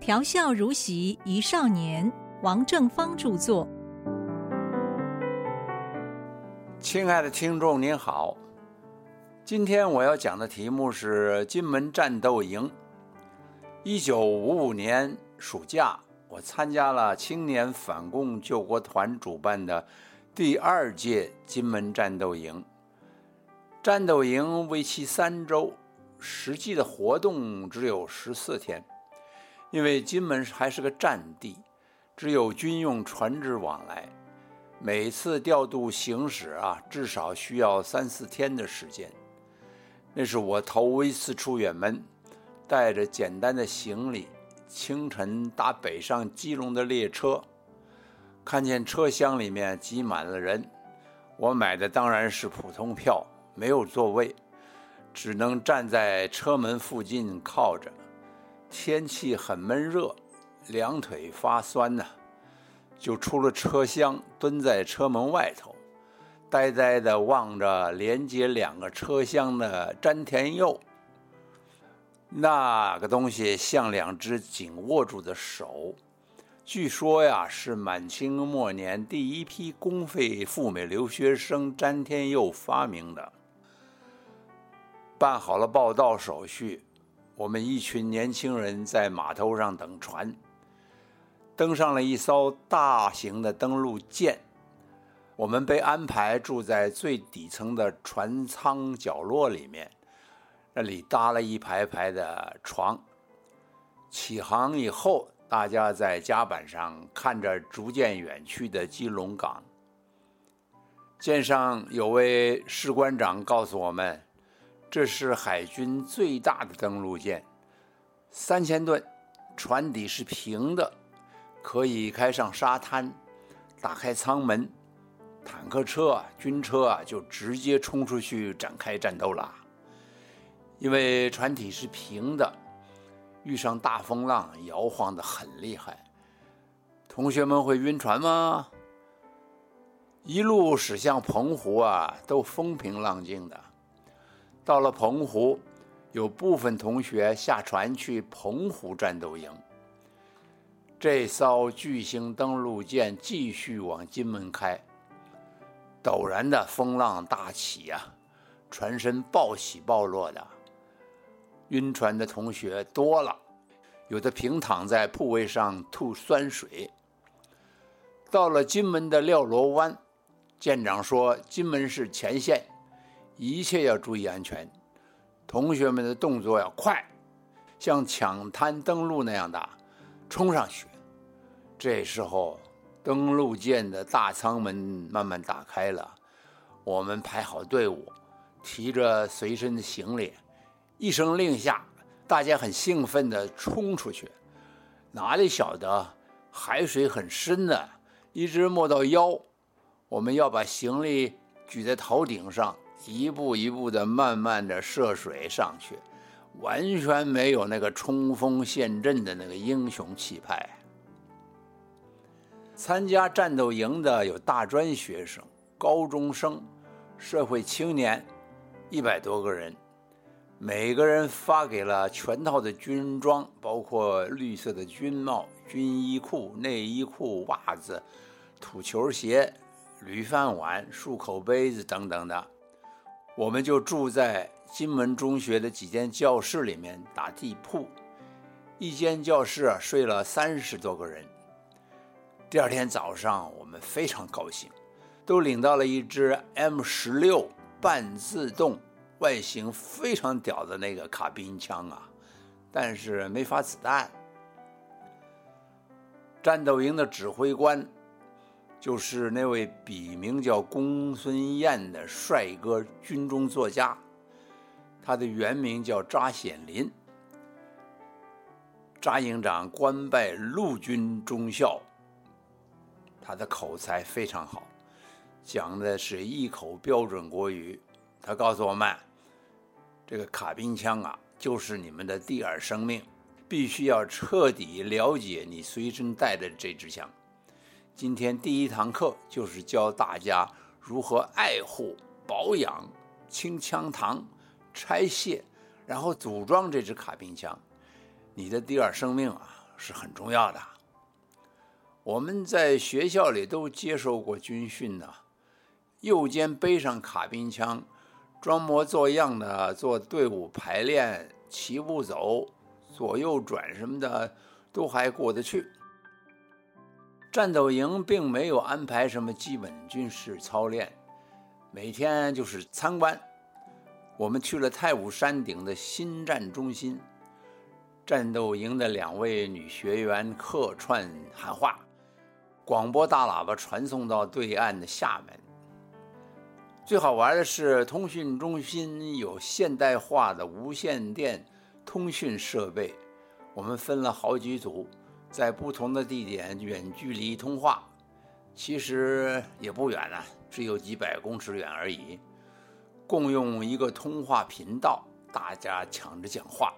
调笑如席一少年，王正芳著作。亲爱的听众您好，今天我要讲的题目是金门战斗营。一九五五年暑假，我参加了青年反共救国团主办的第二届金门战斗营。战斗营为期三周，实际的活动只有十四天，因为金门还是个战地，只有军用船只往来。每次调度行驶啊，至少需要三四天的时间。那是我头一次出远门，带着简单的行李，清晨搭北上基隆的列车，看见车厢里面挤满了人。我买的当然是普通票，没有座位，只能站在车门附近靠着。天气很闷热，两腿发酸呐。就出了车厢，蹲在车门外头，呆呆地望着连接两个车厢的詹田佑。那个东西像两只紧握住的手，据说呀是满清末年第一批公费赴美留学生詹天佑发明的。办好了报到手续，我们一群年轻人在码头上等船。登上了一艘大型的登陆舰，我们被安排住在最底层的船舱角落里面，那里搭了一排排的床。起航以后，大家在甲板上看着逐渐远去的基隆港。舰上有位士官长告诉我们，这是海军最大的登陆舰，三千吨，船底是平的。可以开上沙滩，打开舱门，坦克车、军车啊，就直接冲出去展开战斗了。因为船体是平的，遇上大风浪，摇晃的很厉害。同学们会晕船吗？一路驶向澎湖啊，都风平浪静的。到了澎湖，有部分同学下船去澎湖战斗营。这艘巨型登陆舰继续往金门开，陡然的风浪大起呀，船身暴起暴落的，晕船的同学多了，有的平躺在铺位上吐酸水。到了金门的廖罗湾，舰长说：“金门是前线，一切要注意安全，同学们的动作要快，像抢滩登陆那样的冲上去。”这时候，登陆舰的大舱门慢慢打开了，我们排好队伍，提着随身的行李，一声令下，大家很兴奋地冲出去。哪里晓得海水很深呢，一直没到腰。我们要把行李举在头顶上，一步一步的慢慢的涉水上去，完全没有那个冲锋陷阵的那个英雄气派。参加战斗营的有大专学生、高中生、社会青年，一百多个人。每个人发给了全套的军装，包括绿色的军帽、军衣裤、内衣裤、袜子、土球鞋、铝饭碗、漱口杯子等等的。我们就住在金门中学的几间教室里面打地铺，一间教室啊睡了三十多个人。第二天早上，我们非常高兴，都领到了一支 M 十六半自动、外形非常屌的那个卡宾枪啊，但是没发子弹。战斗营的指挥官就是那位笔名叫公孙燕的帅哥军中作家，他的原名叫扎显林。扎营长官拜陆军中校。他的口才非常好，讲的是一口标准国语。他告诉我们，这个卡宾枪啊，就是你们的第二生命，必须要彻底了解你随身带的这支枪。今天第一堂课就是教大家如何爱护、保养、清枪膛、拆卸，然后组装这支卡宾枪。你的第二生命啊，是很重要的。我们在学校里都接受过军训呢，右肩背上卡宾枪，装模作样的做队伍排练、齐步走、左右转什么的，都还过得去。战斗营并没有安排什么基本军事操练，每天就是参观。我们去了太武山顶的新战中心，战斗营的两位女学员客串喊话，广播大喇叭传送到对岸的厦门。最好玩的是，通讯中心有现代化的无线电通讯设备，我们分了好几组。在不同的地点远距离通话，其实也不远呢，只有几百公尺远而已。共用一个通话频道，大家抢着讲话。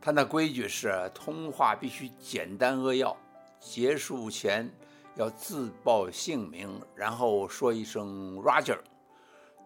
他那规矩是，通话必须简单扼要，结束前要自报姓名，然后说一声 Roger，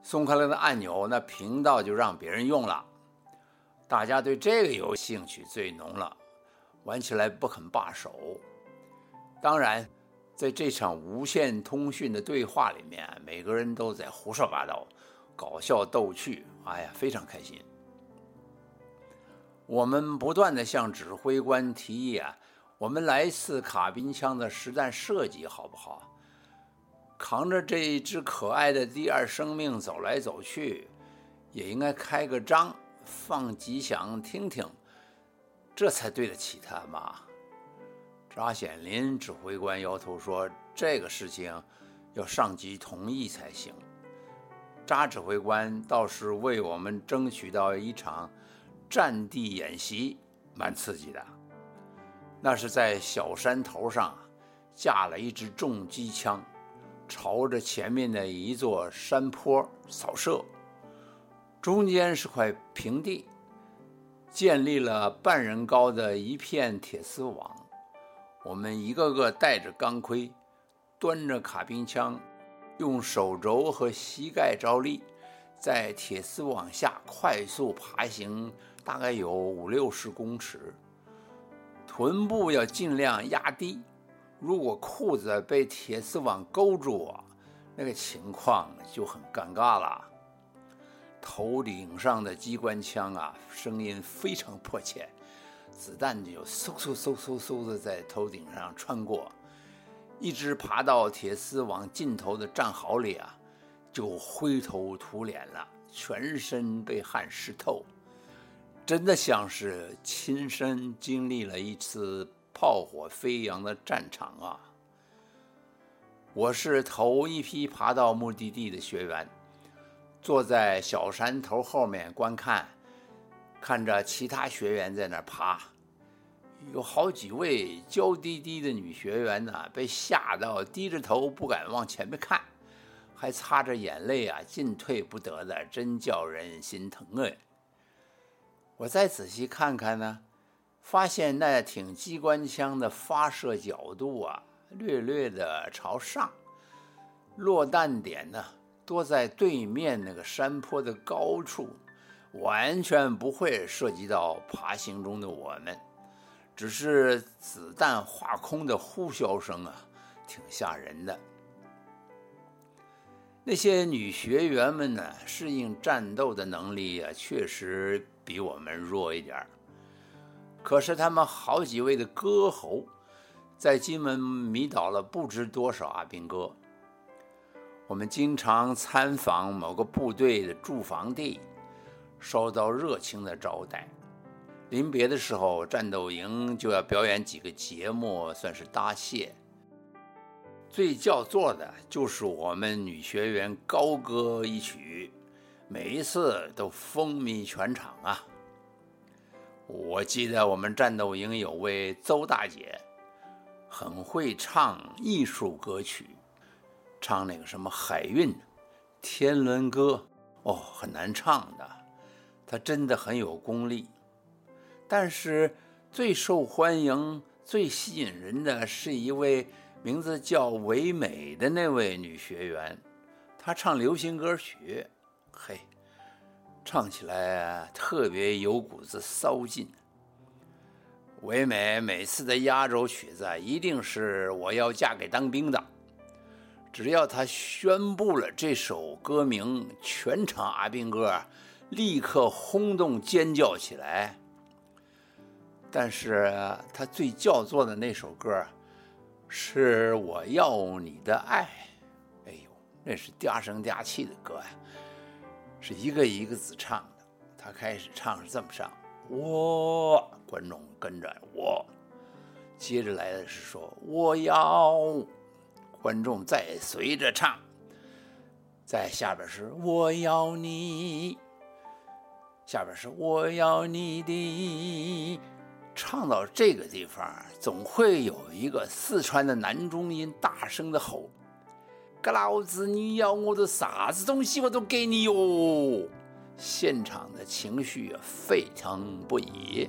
松开了那按钮，那频道就让别人用了。大家对这个有兴趣最浓了。玩起来不肯罢手。当然，在这场无线通讯的对话里面，每个人都在胡说八道，搞笑逗趣，哎呀，非常开心。我们不断的向指挥官提议啊，我们来一次卡宾枪的实弹射击，好不好？扛着这一只可爱的第二生命走来走去，也应该开个张，放几响听听。这才对得起他嘛！扎显林指挥官摇头说：“这个事情要上级同意才行。”扎指挥官倒是为我们争取到一场战地演习，蛮刺激的。那是在小山头上架了一支重机枪，朝着前面的一座山坡扫射，中间是块平地。建立了半人高的一片铁丝网，我们一个个戴着钢盔，端着卡宾枪，用手肘和膝盖着力，在铁丝网下快速爬行，大概有五六十公尺。臀部要尽量压低，如果裤子被铁丝网勾住，那个情况就很尴尬了。头顶上的机关枪啊，声音非常迫切，子弹就嗖嗖嗖嗖嗖的在头顶上穿过，一直爬到铁丝网尽头的战壕里啊，就灰头土脸了，全身被汗湿透，真的像是亲身经历了一次炮火飞扬的战场啊！我是头一批爬到目的地的学员。坐在小山头后面观看，看着其他学员在那爬，有好几位娇滴滴的女学员呢，被吓到低着头不敢往前面看，还擦着眼泪啊，进退不得的，真叫人心疼哎！我再仔细看看呢，发现那挺机关枪的发射角度啊，略略的朝上，落弹点呢。多在对面那个山坡的高处，完全不会涉及到爬行中的我们，只是子弹划空的呼啸声啊，挺吓人的。那些女学员们呢，适应战斗的能力啊，确实比我们弱一点。可是他们好几位的歌喉，在金门迷倒了不知多少阿兵哥。我们经常参访某个部队的驻防地，受到热情的招待。临别的时候，战斗营就要表演几个节目，算是答谢。最叫座的就是我们女学员高歌一曲，每一次都风靡全场啊！我记得我们战斗营有位邹大姐，很会唱艺术歌曲。唱那个什么海韵、天伦歌，哦，很难唱的。他真的很有功力，但是最受欢迎、最吸引人的是一位名字叫唯美的那位女学员。她唱流行歌曲，嘿，唱起来特别有股子骚劲。唯美每次的压轴曲子一定是我要嫁给当兵的。只要他宣布了这首歌名，全场阿兵哥立刻轰动尖叫起来。但是他最叫座的那首歌是我要你的爱，哎呦，那是嗲声嗲气的歌呀，是一个一个字唱的。他开始唱是这么唱，我观众跟着我，接着来的是说我要。观众再随着唱，在下边是我要你，下边是我要你的。唱到这个地方，总会有一个四川的男中音大声的吼：“哥老子，你要我的啥子东西，我都给你哟！”现场的情绪沸腾不已。